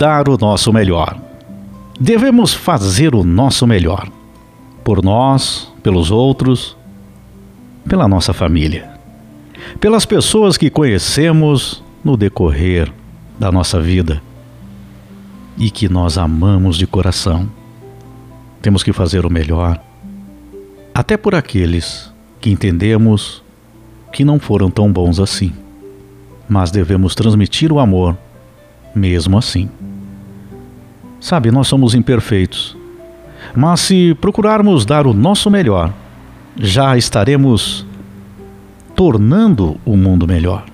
dar o nosso melhor. Devemos fazer o nosso melhor. Por nós, pelos outros, pela nossa família. Pelas pessoas que conhecemos no decorrer da nossa vida e que nós amamos de coração. Temos que fazer o melhor, até por aqueles que entendemos que não foram tão bons assim, mas devemos transmitir o amor mesmo assim. Sabe, nós somos imperfeitos, mas se procurarmos dar o nosso melhor, já estaremos tornando o mundo melhor.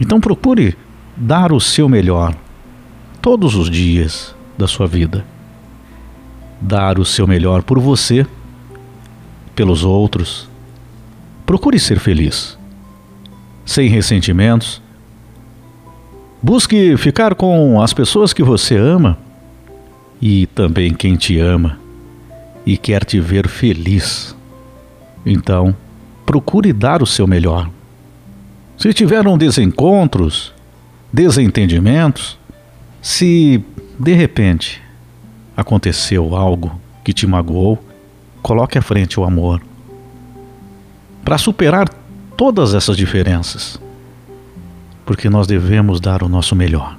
Então procure dar o seu melhor todos os dias da sua vida. Dar o seu melhor por você, pelos outros. Procure ser feliz, sem ressentimentos. Busque ficar com as pessoas que você ama e também quem te ama e quer te ver feliz. Então, procure dar o seu melhor. Se tiveram desencontros, desentendimentos, se de repente aconteceu algo que te magoou, coloque à frente o amor. Para superar todas essas diferenças, porque nós devemos dar o nosso melhor.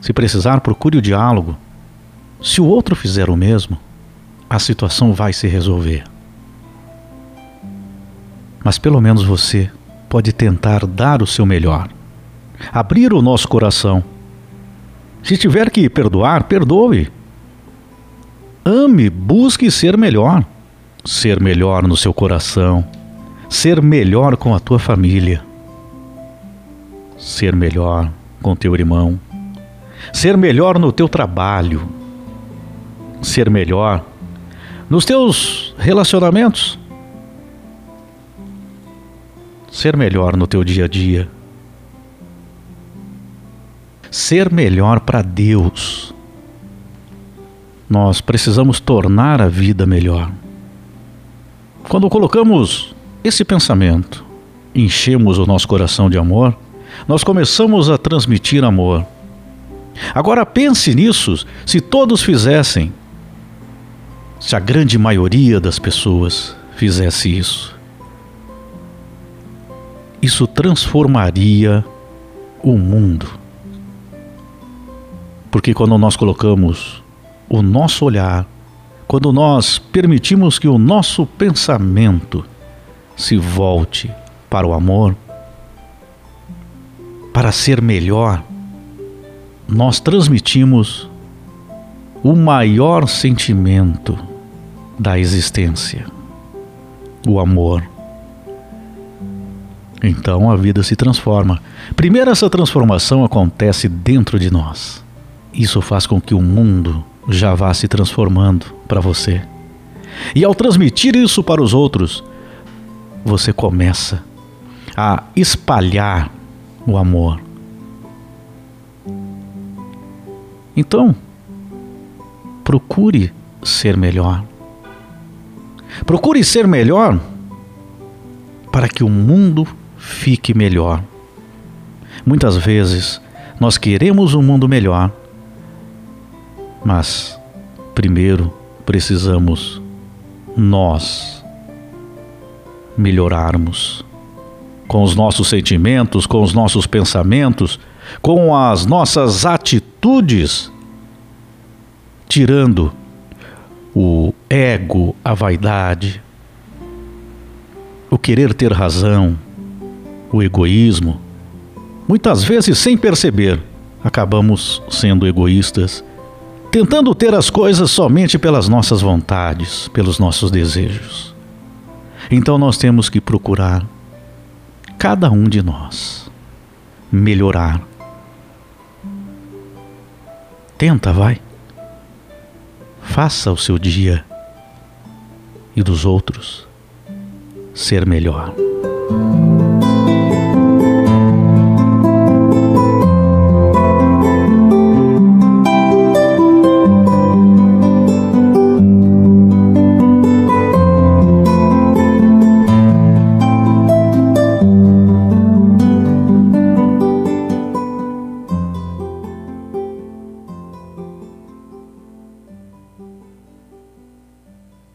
Se precisar, procure o diálogo. Se o outro fizer o mesmo, a situação vai se resolver. Mas pelo menos você pode tentar dar o seu melhor, abrir o nosso coração. Se tiver que perdoar, perdoe. Ame, busque ser melhor. Ser melhor no seu coração, ser melhor com a tua família, ser melhor com teu irmão, ser melhor no teu trabalho, ser melhor nos teus relacionamentos, ser melhor no teu dia a dia, ser melhor para Deus. Nós precisamos tornar a vida melhor. Quando colocamos esse pensamento, enchemos o nosso coração de amor, nós começamos a transmitir amor. Agora pense nisso, se todos fizessem, se a grande maioria das pessoas fizesse isso isso transformaria o mundo. Porque quando nós colocamos o nosso olhar, quando nós permitimos que o nosso pensamento se volte para o amor, para ser melhor, nós transmitimos o maior sentimento da existência, o amor. Então a vida se transforma. Primeiro, essa transformação acontece dentro de nós. Isso faz com que o mundo já vá se transformando para você. E ao transmitir isso para os outros, você começa a espalhar o amor. Então, procure ser melhor. Procure ser melhor para que o mundo fique melhor. Muitas vezes nós queremos um mundo melhor, mas primeiro precisamos nós melhorarmos com os nossos sentimentos, com os nossos pensamentos, com as nossas atitudes, tirando o ego, a vaidade, o querer ter razão, o egoísmo, muitas vezes sem perceber, acabamos sendo egoístas, tentando ter as coisas somente pelas nossas vontades, pelos nossos desejos. Então nós temos que procurar, cada um de nós, melhorar. Tenta, vai. Faça o seu dia e dos outros ser melhor.